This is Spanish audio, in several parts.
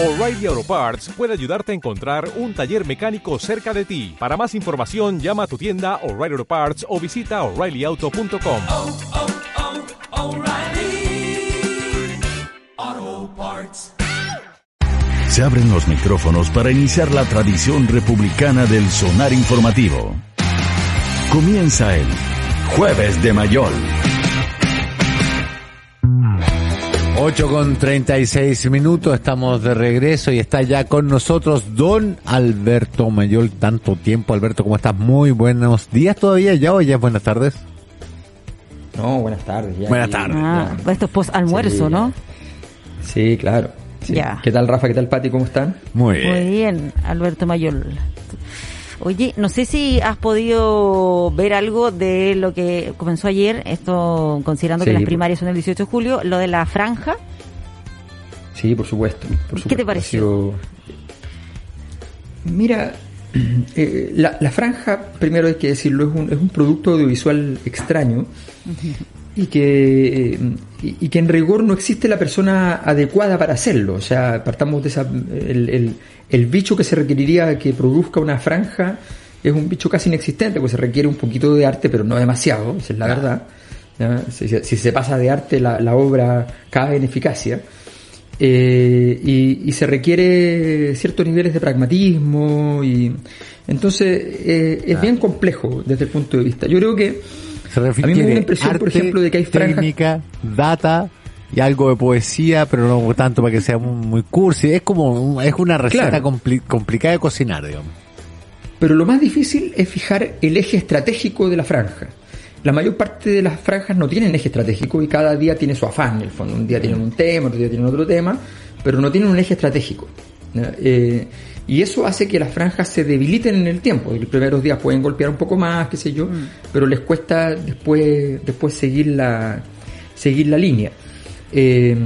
O'Reilly Auto Parts puede ayudarte a encontrar un taller mecánico cerca de ti. Para más información, llama a tu tienda O'Reilly Auto Parts o visita oreillyauto.com. oh, oh, Parts. Se abren los micrófonos para iniciar la tradición republicana del sonar informativo. Comienza el Jueves de Mayol. 8 con 36 minutos, estamos de regreso y está ya con nosotros don Alberto Mayol. Tanto tiempo, Alberto, ¿cómo estás? Muy buenos días todavía, ya o ya es buenas tardes. No, buenas tardes. Ya Buenas tardes. Ah, esto es post almuerzo, Sí. ¿no? Sí, claro. Sí. Ya. ¿Qué tal, Rafa? ¿Qué tal, Pati? ¿Cómo están? Muy Muy bien. bien, Alberto Mayol. Oye, no sé si has podido ver algo de lo que comenzó ayer, esto considerando que las primarias son el 18 de julio, lo de la franja. Sí, por supuesto. por ¿Qué te pareció? Mira, eh, la, la franja, primero hay que decirlo, es un, es un producto audiovisual extraño y que, eh, y, y que en rigor no existe la persona adecuada para hacerlo. O sea, partamos de esa... El, el- el bicho que se requeriría que produzca una franja es un bicho casi inexistente, pues se requiere un poquito de arte, pero no demasiado, esa es la verdad. Si, se pasa de arte, la, la obra cae en eficacia. Eh, y, y se requiere ciertos niveles de pragmatismo y entonces eh, es bien complejo desde el punto de vista. Yo creo que Se a mí me da la impresión, por ejemplo, de que hay franjas técnica, data y algo de poesía, pero no tanto para que sea muy, muy cursi. Es como, un- es una receta Claro. compli- complicada de cocinar, digamos. Pero lo más difícil es fijar el eje estratégico de la franja. La mayor parte de las franjas no tienen eje estratégico y cada día tiene su afán, en el fondo. Un día tienen un tema, otro día tienen otro tema, pero no tienen un eje estratégico. Eh, y eso hace que las franjas se debiliten en el tiempo. Los primeros días pueden golpear un poco más, qué sé yo, pero les cuesta después, después seguir la, seguir la línea. Eh,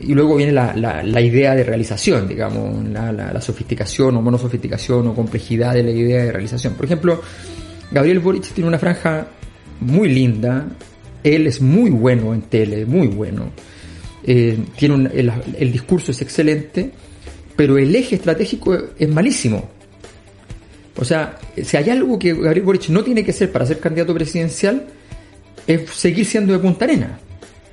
y luego viene la, la, la idea de realización, digamos, la, la, la sofisticación o monosofisticación o complejidad de la idea de realización. Por ejemplo, Gabriel Boric tiene una franja muy linda, él es muy bueno en tele, muy bueno, Eh, tiene un- el, el discurso es excelente, pero el eje estratégico es malísimo. O sea, si hay algo que Gabriel Boric no tiene que ser para ser candidato presidencial, es seguir siendo de Punta Arena.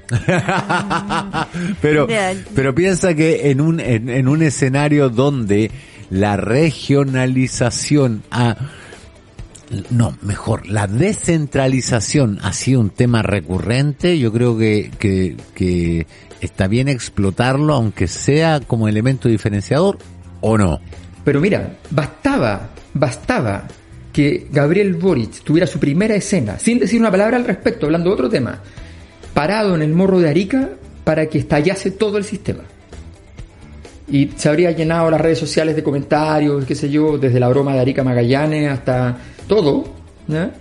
pero, pero piensa que en un, en, en un escenario donde la regionalización ha, no, mejor, la descentralización ha sido un tema recurrente, yo creo que, que, que está bien explotarlo, aunque sea como elemento diferenciador, o no. Pero mira, bastaba, bastaba que Gabriel Boric tuviera su primera escena, sin decir una palabra al respecto, hablando de otro tema, parado en el morro de Arica para que estallase todo el sistema. Y se habría llenado las redes sociales de comentarios, qué sé yo, desde la broma de Arica Magallanes hasta todo, ¿ya?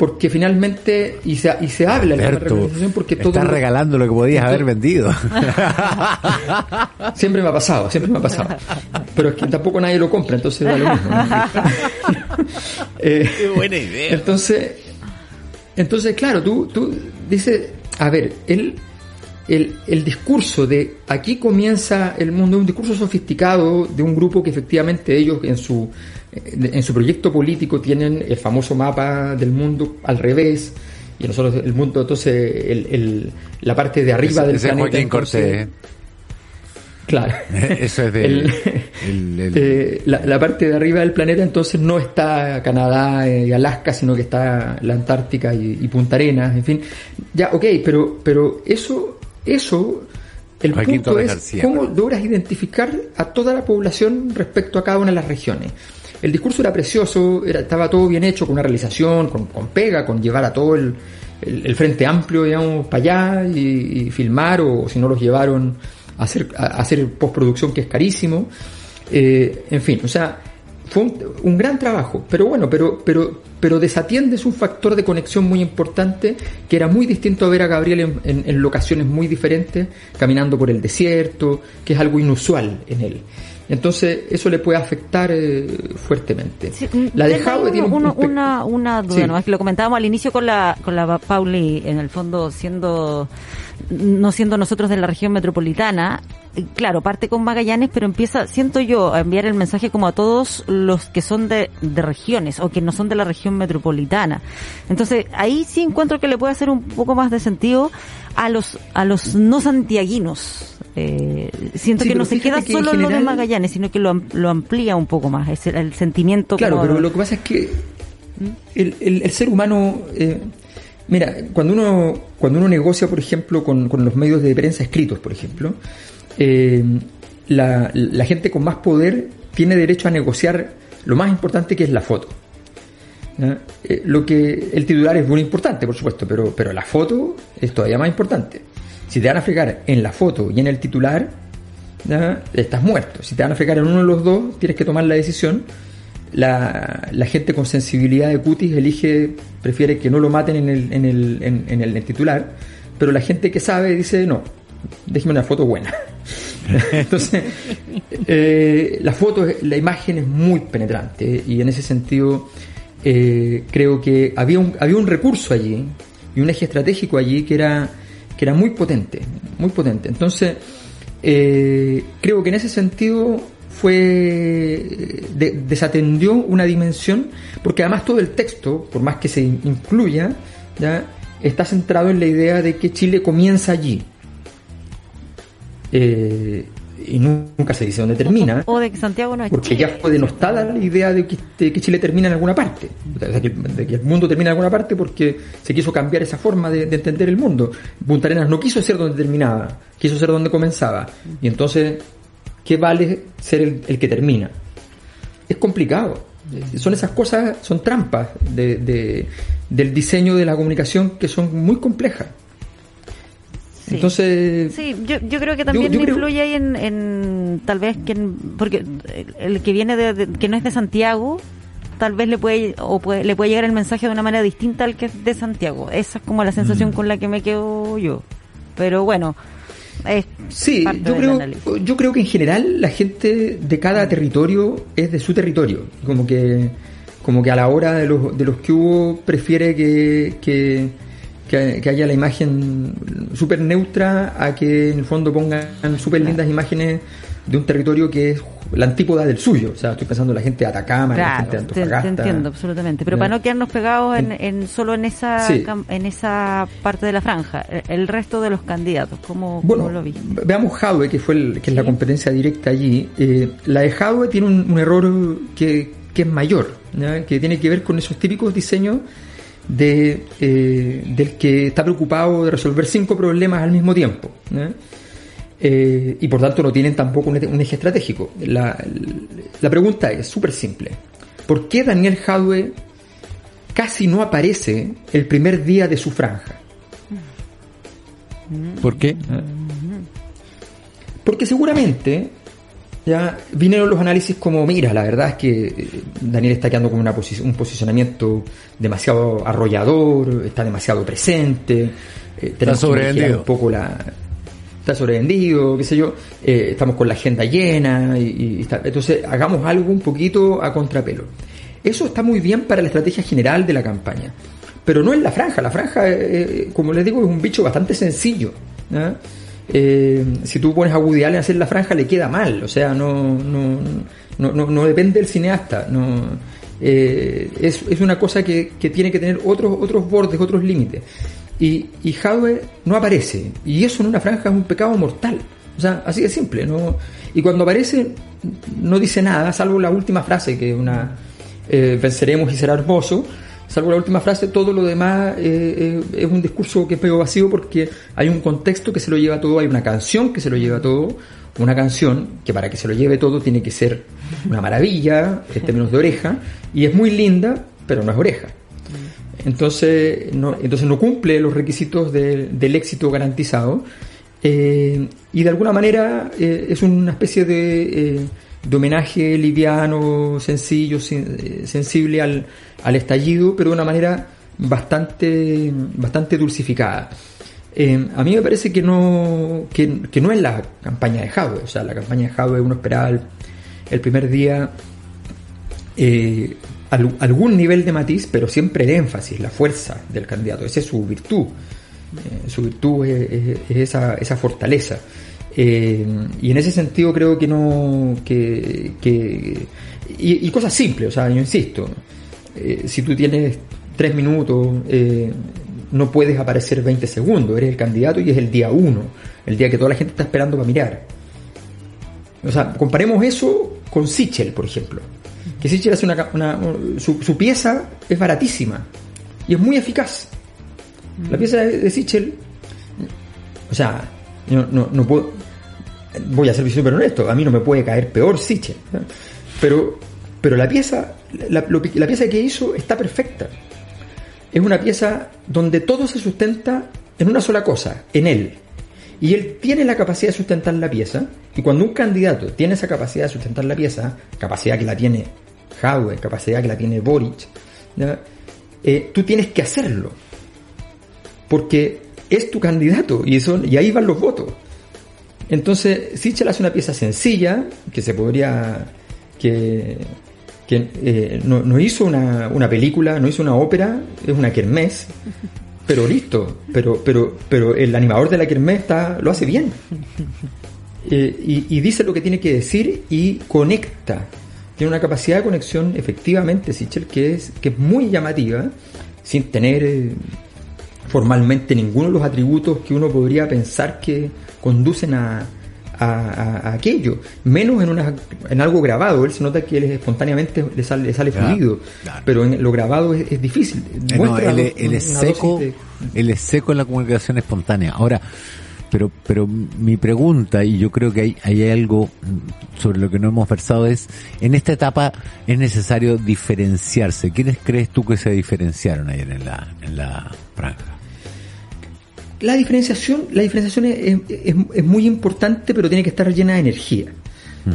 Porque finalmente, y se, y se habla en la Alberto, organización porque todo... estás regalando lo que podías haber vendido. Siempre me ha pasado, siempre me ha pasado. Pero es que tampoco nadie lo compra, entonces da lo mismo. ¿no? Eh, Qué buena idea. Entonces, entonces claro, tú, tú dices, a ver, el, el, el discurso de aquí comienza el mundo, un discurso sofisticado de un grupo que efectivamente ellos en su, en su proyecto político tienen el famoso mapa del mundo al revés. Y nosotros el mundo, entonces, el, el- la parte de arriba del planeta. Joaquín entonces- Cortés, ¿eh? Claro. Eso es de El- el- el- Eh, la, la parte de arriba del planeta entonces no está Canadá eh, y Alaska, sino que está la Antártica y, y Punta Arenas, en fin. Ya, ok, pero, pero eso, eso, el Joaquín punto es cómo logras identificar a toda la población respecto a cada una de las regiones. El discurso era precioso, era, estaba todo bien hecho, con una realización, con, con pega, con llevar a todo el, el- el frente amplio, digamos, para allá y, y filmar, o si no los llevaron hacer, hacer postproducción, que es carísimo. Eh, en fin, o sea, fue un, un gran trabajo, pero bueno, pero, pero pero desatiendes un factor de conexión muy importante que era muy distinto a ver a Gabriel en, en- en locaciones muy diferentes, caminando por el desierto, que es algo inusual en él. Entonces, eso le puede afectar eh, fuertemente. Sí, la de tiene un- un una, una duda, Sí. ¿no? Es que lo comentábamos al inicio con la, con la Pauli, en el fondo siendo, no siendo nosotros de la región metropolitana. Eh, Claro, parte con Magallanes, pero empieza, siento yo, a enviar el mensaje como a todos los que son de, de regiones o que no son de la región metropolitana. Entonces, ahí sí encuentro que le puede hacer un poco más de sentido a los, a los no santiaguinos. Eh, siento Sí, que no se queda que solo en lo de Magallanes, sino que lo, lo amplía un poco más, es el, el sentimiento Claro, como- pero lo que pasa es que el, el- el ser humano, eh, mira, cuando uno cuando uno negocia, por ejemplo, con, con los medios de prensa escritos, por ejemplo, eh, la, la gente con más poder tiene derecho a negociar lo más importante que es la foto. Eh, lo que el titular es muy importante, por supuesto, pero, pero la foto es todavía más importante. Si te van a fregar en la foto y en el titular, ¿ya? estás muerto. Si te van a fregar en uno de los dos, tienes que tomar la decisión. La, la gente con sensibilidad de cutis elige, prefiere que no lo maten en el, en el, en, en el titular, pero la gente que sabe dice, no, déjeme una foto buena. Entonces, eh, la foto, la imagen es muy penetrante y en ese sentido eh, creo que había un, había un recurso allí y un eje estratégico allí que era, que era muy potente, muy potente. Entonces, eh, creo que en ese sentido fue de- desatendió una dimensión porque además todo el texto por más que se incluya ya está centrado en la idea de que Chile comienza allí Eh, y nu- nunca se dice dónde termina O de que Santiago no es porque Chile. ya fue denostada la idea de que, de que Chile termina en alguna parte, sea, que, de que el mundo termina en alguna parte porque se quiso cambiar esa forma de, de entender el mundo. Punta Arenas no quiso ser donde terminaba, quiso ser donde comenzaba. Y entonces, ¿qué vale ser el, el que termina? Es complicado. Son esas cosas, son trampas de, de- del diseño de la comunicación que son muy complejas. Sí. Entonces, Sí, yo, yo creo que también yo influye ahí en, en tal vez que en- porque el, que viene de, de- que no es de Santiago tal vez le puede o puede, le puede llegar el mensaje de una manera distinta al que es de Santiago. Esa es como la Mm. sensación con la que me quedo yo. Pero bueno, es Sí, yo creo, yo creo que en general la gente de cada territorio es de su territorio. Como que, como que a la hora de los, de los que hubo prefiere que, que, que, que haya la imagen súper neutra a que en el fondo pongan súper lindas imágenes de un territorio que es la antípoda del suyo. O sea, estoy pensando en la gente de Atacama, la gente de Claro, te, te Antofagasta. entiendo absolutamente. Pero Ya. para no quedarnos pegados en, en solo en esa Sí. en esa parte de la franja, el- el resto de los candidatos, ¿cómo, Bueno, cómo lo vi? veamos Jadwe, que fue el- que es la competencia directa allí. Eh, la de Jadwe tiene un, un error que, que es mayor, que tiene que ver con esos típicos diseños de, eh, del que está preocupado de resolver cinco problemas al mismo tiempo. Eh, y por tanto no tienen tampoco un, un eje estratégico. La, la pregunta es súper simple. ¿Por qué Daniel Jadwe casi no aparece el primer día de su franja? ¿Por qué? Porque seguramente ya vinieron los análisis como, mira, la verdad es que eh, Daniel está quedando con una posi- un posicionamiento demasiado arrollador, está demasiado presente, eh, tenemos que modificar un poco la está sobrevendido, qué sé yo, eh, estamos con la agenda llena y, está- entonces hagamos algo un poquito a contrapelo. Eso está muy bien para la estrategia general de la campaña, pero no en la franja. La franja, eh, como les digo, es un bicho bastante sencillo. Eh, si tú pones a Woody a hacer la franja, le queda mal. O sea, no, no, no, no, no depende del cineasta. No, eh, es, es una cosa que, que tiene que tener otros, otros bordes, otros límites. Y, y no aparece. Y eso en una franja es un pecado mortal. O sea, así de simple. ¿no? Y cuando aparece, no dice nada, salvo la última frase, que es una eh, venceremos y será hermoso. Salvo la última frase, todo lo demás eh, eh, es un discurso que es medio vacío porque hay un contexto que se lo lleva todo, hay una canción que se lo lleva todo, una canción que para que se lo lleve todo tiene que ser una maravilla en términos de oreja, y es muy linda, pero no es oreja. Entonces no, entonces no cumple los requisitos de- del éxito garantizado eh, y de alguna manera eh, es una especie de, eh, homenaje liviano, sencillo, sen- sensible al, al estallido, pero de una manera bastante, bastante dulcificada. A mí me parece que no, que, no es la campaña de Jadwe, o sea, la campaña de Jadwe uno esperaba el, el primer día al- algún nivel de matiz, pero siempre el énfasis, la fuerza del candidato, esa es su virtud. Eh, su virtud es, es- es esa, esa fortaleza. Eh, y en ese sentido creo que no. que, y, cosas simples, o sea, yo insisto, eh, si tú tienes tres minutos, no puedes aparecer 20 segundos, eres el candidato y es el día uno, el día que toda la gente está esperando para mirar. O sea, comparemos eso con Sichel, por ejemplo. Que Sichel hace una, una- su, su pieza es baratísima y es muy eficaz. La pieza de, de Sichel, o sea, yo no, no puedo, voy a ser súper honesto, a mí no me puede caer peor Sichel, ¿no? pero, pero la pieza, la, la pieza que hizo está perfecta. Es una pieza donde todo se sustenta en una sola cosa, en él. Y él tiene la capacidad de sustentar la pieza, y cuando un candidato tiene esa capacidad de sustentar la pieza, capacidad que la tiene Jadwe, capacidad que la tiene Boric. Eh, tú tienes que hacerlo. Porque es tu candidato y, eso, y ahí van los votos. Entonces, Sichel hace una pieza sencilla, que se podría. que, eh, no, hizo una, una película, no hizo una ópera, es una kermés, pero listo. Pero, pero, pero el animador de la kermés está, lo hace bien. Eh, y dice lo que tiene que decir y conecta. Tiene una capacidad de conexión, efectivamente, Sichel, que es, que es muy llamativa, sin tener eh, formalmente ninguno de los atributos que uno podría pensar que conducen a, a- a- aquello. Menos en, una, en algo grabado. Él se nota que él es espontáneamente le sale, le sale fluido. claro. Pero en lo grabado es, es difícil. Eh, no, él, él es seco, de- él es seco en la comunicación espontánea. Ahora, pero, pero mi pregunta, y yo creo que hay, hay algo sobre lo que no hemos versado, es, en esta etapa es necesario diferenciarse. ¿Quiénes crees tú que se diferenciaron ayer en la, en la franja? La diferenciación, la diferenciación es, es- es muy importante, pero tiene que estar llena de energía.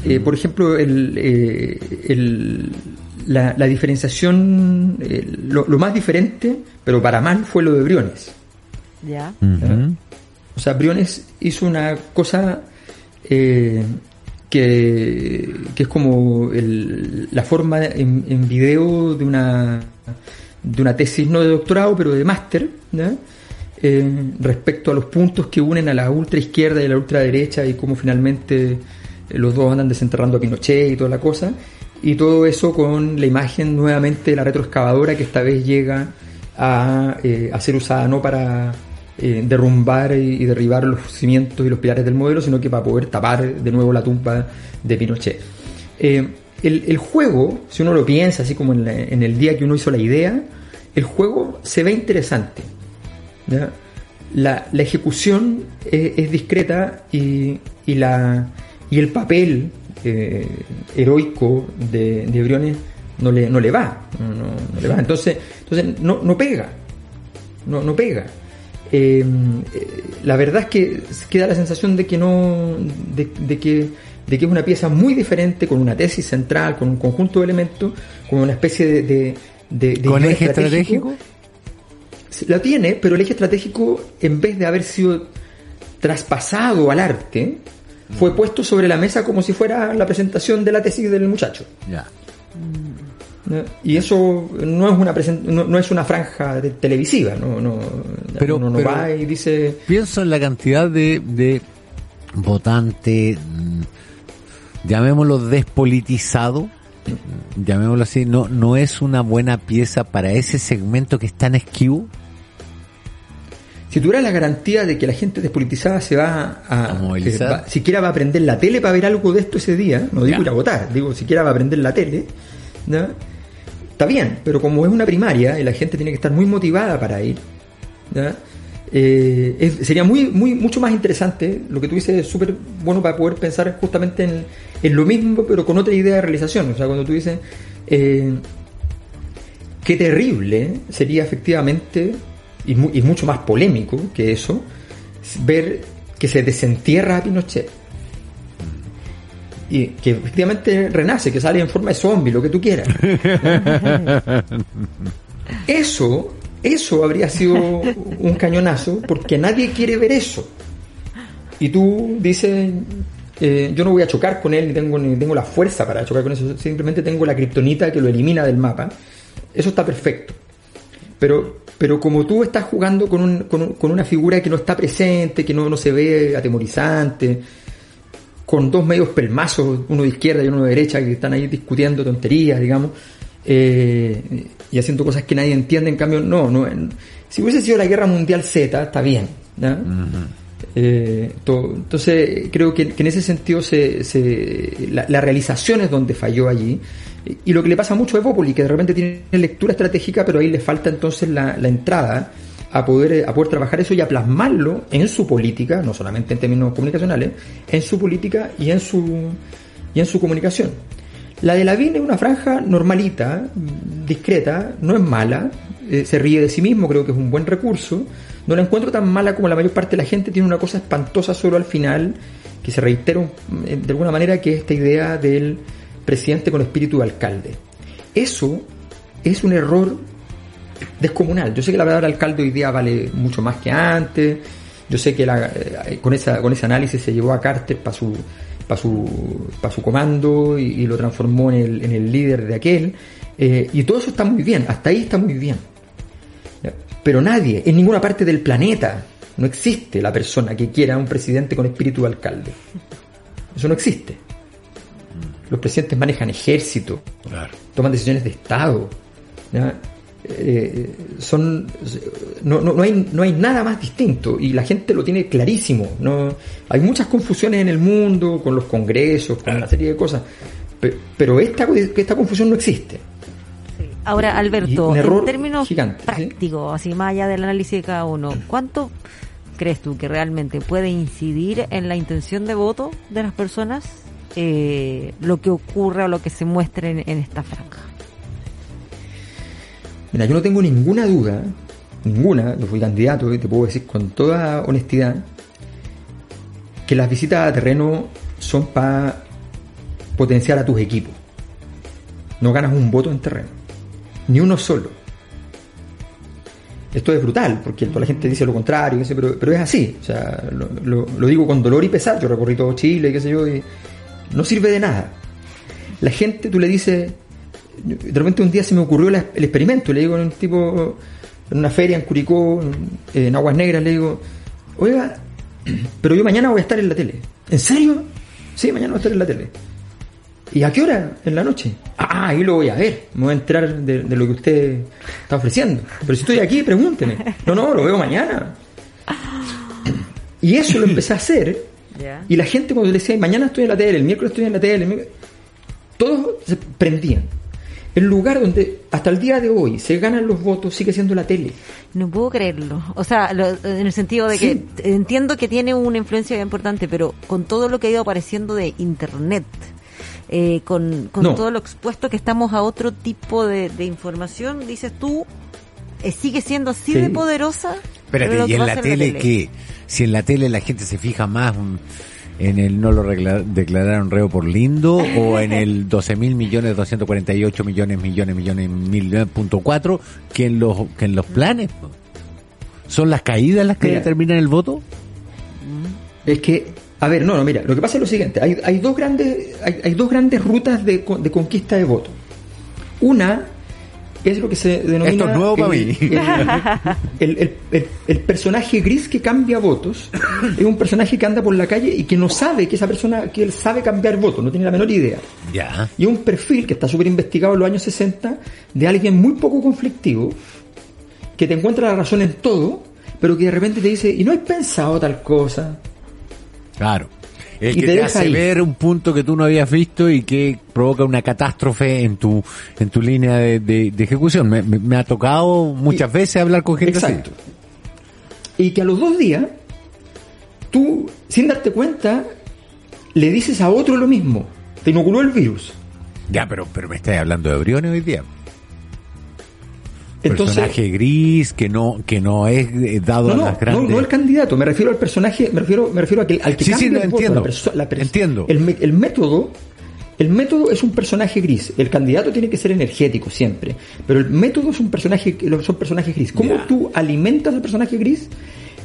Eh, por ejemplo, el, eh, el- la, la diferenciación, eh, lo, lo más diferente, pero para mal, fue lo de Briones. Ya. O sea, Briones hizo una cosa eh, que, que es como el- la forma en, video de una, de una tesis, no de doctorado, pero de máster, ¿ya? Eh, respecto a los puntos que unen a la ultra izquierda y a la ultraderecha y cómo finalmente eh, los dos andan desenterrando a Pinochet y toda la cosa. Y todo eso con la imagen nuevamente de la retroexcavadora que esta vez llega a, a ser usada no para eh, derrumbar y, derribar los cimientos y los pilares del modelo, sino que para poder tapar de nuevo la tumba de Pinochet. Eh, el, juego, si uno lo piensa así como en, la- en el día que uno hizo la idea, el juego se ve interesante. La, ejecución es, discreta y, y, la, y el papel eh, heroico de, de Briones no le, no le va. No le va. Entonces, entonces no, no pega. No, no pega. Eh, eh, la verdad es que queda la sensación de que no. de, de que de que es una pieza muy diferente, con una tesis central, con un conjunto de elementos, con una especie de... de, de- de ¿Con eje estratégico? Sí, La tiene, pero el eje estratégico, en vez de haber sido traspasado al arte, fue puesto sobre la mesa como si fuera la presentación de la tesis del muchacho. Ya. ¿no? Y eso no es una no, no es una franja de- televisiva, no, no, Pero- uno no pero- va y dice Pienso en la cantidad de, de votantes, mm, llamémoslo despolitizado, llamémoslo así, no, no es una buena pieza para ese segmento que es tan esquivo. si tuviera la garantía de que la gente despolitizada se va a, A movilizar. va- siquiera va a prender la tele para ver algo de esto ese día, no digo Ya. ir a votar, digo siquiera va a prender la tele, ¿no? Está bien, pero como es una primaria y la gente tiene que estar muy motivada para ir. Eh, sería muy, muy, mucho más interesante, lo que tú dices es súper bueno para poder pensar justamente en, en lo mismo, pero con otra idea de realización. O sea, cuando tú dices, eh, qué terrible sería efectivamente, y, mu- y mucho más polémico que eso, ver que se desentierra a Pinochet. Y que efectivamente renace, que sale en forma de zombie, lo que tú quieras. Eso, eso habría sido un cañonazo, porque nadie quiere ver eso. Y tú dices, eh, yo no voy a chocar con él, ni tengo, ni tengo la fuerza para chocar con eso, simplemente tengo la kriptonita que lo elimina del mapa. Eso está perfecto. Pero, pero como tú estás jugando con, un- con un- con una figura que no está presente, que no, no se ve atemorizante, con dos medios pelmazos, uno de izquierda y uno de derecha, que están ahí discutiendo tonterías, digamos, eh, y haciendo cosas que nadie entiende, en cambio, no, no. en- si hubiese sido la guerra mundial Z, está bien. ¿ya? Eh, to- entonces, creo que, que en ese sentido se, se- la, la realización es donde falló allí. Y, lo que le pasa mucho a Evópoli, que de repente tiene lectura estratégica, pero ahí le falta entonces la, la entrada a poder, eh, a poder trabajar eso y a plasmarlo en su política, no solamente en términos comunicacionales, en su política y en su, y en su comunicación. La de Lavín es una franja normalita, discreta, no es mala, eh, se ríe de sí mismo, creo que es un buen recurso. No la encuentro tan mala como la mayor parte de la gente, tiene una cosa espantosa solo al final, que se reitera eh, de alguna manera, que es esta idea del presidente con espíritu de alcalde. Eso es un error descomunal. Yo sé que la palabra alcalde hoy día vale mucho más que antes. Yo sé que la- eh, con, esa, con ese análisis se llevó a Carter para su, para su, pa' su comando y, y lo transformó en el, en el líder de aquel. Eh, y todo eso está muy bien, hasta ahí está muy bien. Pero nadie, en ninguna parte del planeta, no existe la persona que quiera un presidente con espíritu de alcalde. Eso no existe. Los presidentes manejan ejército, toman decisiones de Estado. Eh, son no, no, no hay, no hay nada más distinto y la gente lo tiene clarísimo. ¿no? Hay muchas confusiones en el mundo con los congresos, con una serie de cosas, pe- pero esta, esta confusión no existe. Ahora, Alberto, en términos gigante, ¿sí? prácticos, así más allá del análisis de cada uno, ¿cuánto crees tú que realmente puede incidir en la intención de voto de las personas eh, lo que ocurre o lo que se muestre en, en esta franja? Mira, yo no tengo ninguna duda, ninguna, yo fui candidato y te puedo decir con toda honestidad que las visitas a terreno son para potenciar a tus equipos. No ganas un voto en terreno, ni uno solo. Esto es brutal, porque toda la gente dice lo contrario, pero, pero es así. O sea, lo digo con dolor y pesar. Yo recorrí todo Chile, qué sé yo, y no sirve de nada. La gente, tú le dices, de repente un día se me ocurrió la- el experimento, le digo a un tipo en una feria en Curicó, en, en Aguas Negras, le digo, oiga, pero yo mañana voy a estar en la tele. ¿En serio? Sí, mañana voy a estar en la tele. ¿Y a qué hora? En la noche. Ah, ahí lo voy a ver. Me voy a enterar de, de lo que usted está ofreciendo. Pero si estoy aquí, pregúnteme. No, no, lo veo mañana. Y eso lo empecé a hacer. Y la gente cuando le decía, mañana estoy en la tele, el miércoles estoy en la tele, el miércoles", todos se prendían. El lugar donde hasta el día de hoy se ganan los votos sigue siendo la tele. No puedo creerlo. O sea, lo- en el sentido de Sí. que entiendo que tiene una influencia importante, pero con todo lo que ha ido apareciendo de Internet, eh, con, con No. todo lo expuesto que estamos a otro tipo de, de información, dices tú, eh, sigue siendo así Sí. de poderosa. Espérate, ¿y en la tele qué? Si en la tele la gente se fija más en el no lo regla- declararon reo por lindo o en el 12 mil millones, 248 millones, millones, millones, mil, punto cuatro, que en los, que en los planes. ¿Son las caídas las que Mira. determinan el voto? Es que, a ver, no, no, mira, lo que pasa es lo siguiente, hay, hay dos grandes, hay, hay dos grandes rutas de, de conquista de voto. Una es lo que se denomina Esto es nuevo el, para mí. El, el- el- el personaje gris que cambia votos es un personaje que anda por la calle y que no sabe que esa persona, que él sabe cambiar votos, no tiene la menor idea. Ya. Y es un perfil que está súper investigado en los años 60 de alguien muy poco conflictivo, que te encuentra la razón en todo, pero que de repente te dice, ¿y no has pensado tal cosa? Claro. El Y que te te, deja hace ahí. ver un punto que tú no habías visto y que provoca una catástrofe en tu en tu línea de, de- de ejecución. Me, me- me ha tocado muchas Y- veces hablar con gente Exacto. así. Y que a los dos días, tú, sin darte cuenta, le dices a otro lo mismo. Te inoculó el virus. Ya, pero pero me estás hablando de Briones hoy día. Entonces, Personaje gris que no que no es eh, dado no, a no, las no, grandes. no el candidato, me refiero al personaje, me refiero, me refiero a que, al que Sí, sí, no, el voto, entiendo. la la Entiendo. El, método el método es un personaje gris. El candidato tiene que ser energético siempre. Pero el método es un personaje, son personajes gris. ¿Cómo tú alimentas al personaje gris?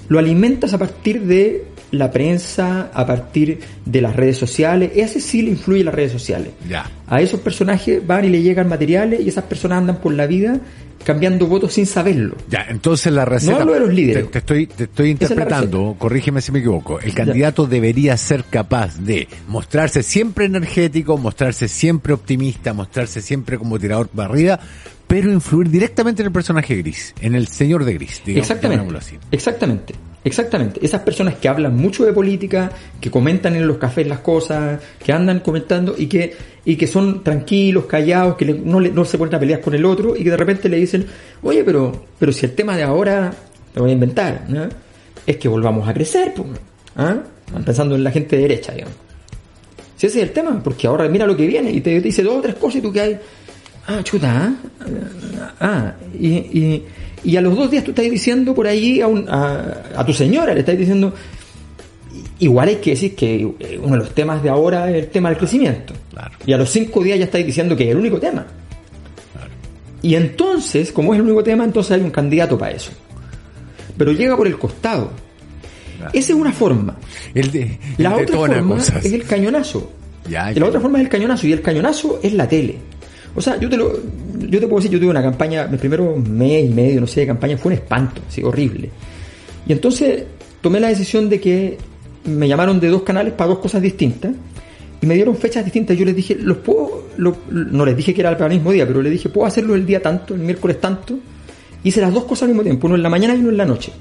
Lo alimentas a partir de la prensa, a partir de las redes sociales. Ese sí le influye las redes sociales. Ya. A esos personajes van y le llegan materiales y esas personas andan por la vida cambiando votos sin saberlo. Ya, entonces la receta. No hablo de los líderes. Te, te estoy, te estoy es interpretando, corrígeme si me equivoco. El candidato debería ser capaz de mostrarse siempre energético, mostrarse siempre optimista, mostrarse siempre como tirador para arriba, pero influir directamente en el personaje gris, en el señor de gris, digamos, Exactamente. así. Exactamente. Exactamente. Esas personas que hablan mucho de política, que comentan en los cafés las cosas, que andan comentando y que, y que son tranquilos, callados, que no, le- no se ponen a pelear con el otro y que de repente le dicen, oye, pero, pero si el tema de ahora, lo voy a inventar, ¿no? es que volvamos a crecer, pues, ¿ah? pensando en la gente de derecha, digamos. Si ese es el tema, porque ahora mira lo que viene y te, te dice dos o tres cosas y tú que hay, ah, chuta, ¿ah? ah, y, y, y a los dos días tú estás diciendo por ahí a, un- a, a tu señora, le estás diciendo, igual hay que decir que eh, uno de los temas de ahora es el tema del crecimiento. Claro. Y a los cinco días ya estáis diciendo que es el único tema. Y entonces, como es el único tema, entonces hay un candidato para eso. Pero llega por el costado. Esa es una forma. El de, La otra forma cosas. es el cañonazo. Ya. la otra forma es el cañonazo. Y el cañonazo es la tele. O sea, yo te lo, yo te puedo decir, yo tuve una campaña, mi primero mes y medio, no sé, de campaña fue un espanto, así, horrible. Y entonces tomé la decisión de que me llamaron de dos canales para dos cosas distintas y me dieron fechas distintas. Yo les dije, los puedo, lo- no les dije que era para el mismo día, pero les dije, puedo hacerlo el día tanto, el miércoles tanto. Hice las dos cosas al mismo tiempo, uno en la mañana y uno en la noche.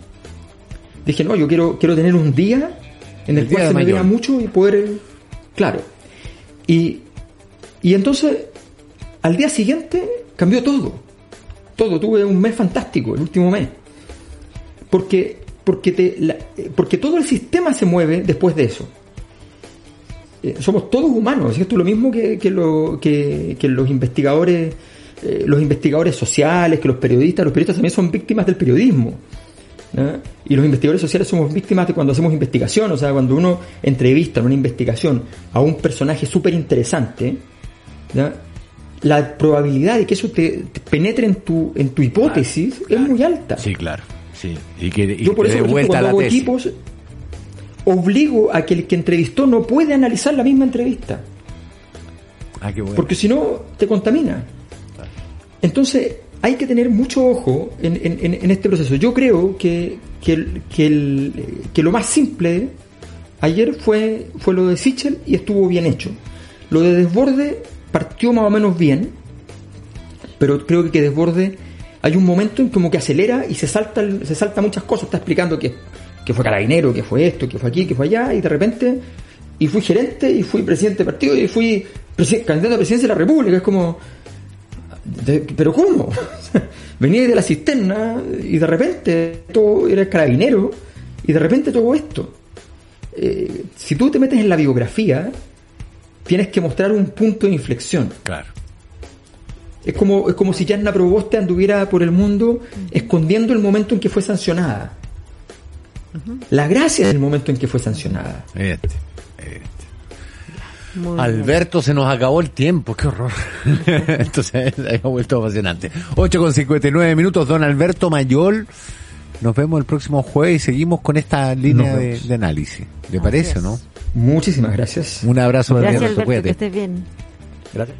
Dije, no, yo quiero, quiero tener un día en el, El cual se me mayor. vea mucho y poder, claro. Y, y entonces, al día siguiente, cambió todo. Todo, tuve un mes fantástico, el último mes. Porque, porque, te, eh, porque todo el sistema se mueve después de eso. Eh, somos todos humanos, ¿cierto? Lo mismo que, que, lo- que- que los investigadores, eh, los investigadores sociales, que los periodistas, los periodistas también son víctimas del periodismo. ¿no? Y los investigadores sociales somos víctimas de cuando hacemos investigación, o sea, cuando uno entrevista en una investigación a un personaje súper interesante, ¿ya? La probabilidad de que eso te, te penetre en tu, en tu hipótesis es muy alta. Sí, claro. Sí. Y que y Yo por eso, por ejemplo, cuando hago equipos, obligo a que el que entrevistó no puede analizar la misma entrevista, Ah, qué bueno. porque si no te contamina. Entonces, hay que tener mucho ojo en, en- en- en este proceso. Yo creo que, que, el- que el- que lo más simple ayer fue, fue lo de Sichel y estuvo bien hecho. Lo de Desborde partió más o menos bien, pero creo que, Desborde hay un momento en como que acelera y se salta se salta muchas cosas, está explicando que, que fue carabinero, que fue esto, que fue aquí, que fue allá, y de repente, y fui gerente, y fui presidente de partido, y fui candidato a presidencia de la República, es como, pero ¿cómo? Venía de la cisterna y de repente todo era carabinero y de repente todo esto. Eh, si tú te metes en la biografía, tienes que mostrar un punto de inflexión. Claro. Es como, es como si Yanna Proboste anduviera por el mundo escondiendo el momento en que fue sancionada. La gracia es el momento en que fue sancionada. Este, este. Muy bien. Alberto, se nos acabó el tiempo, qué horror. Entonces, ha vuelto apasionante. 8 con 59 minutos, don Alberto Mayol. Nos vemos el próximo jueves y seguimos con esta línea de, análisis. ¿Le parece o no? Muchísimas gracias. Un abrazo, Gracias, Alberto, Alberto, que estés bien. Gracias.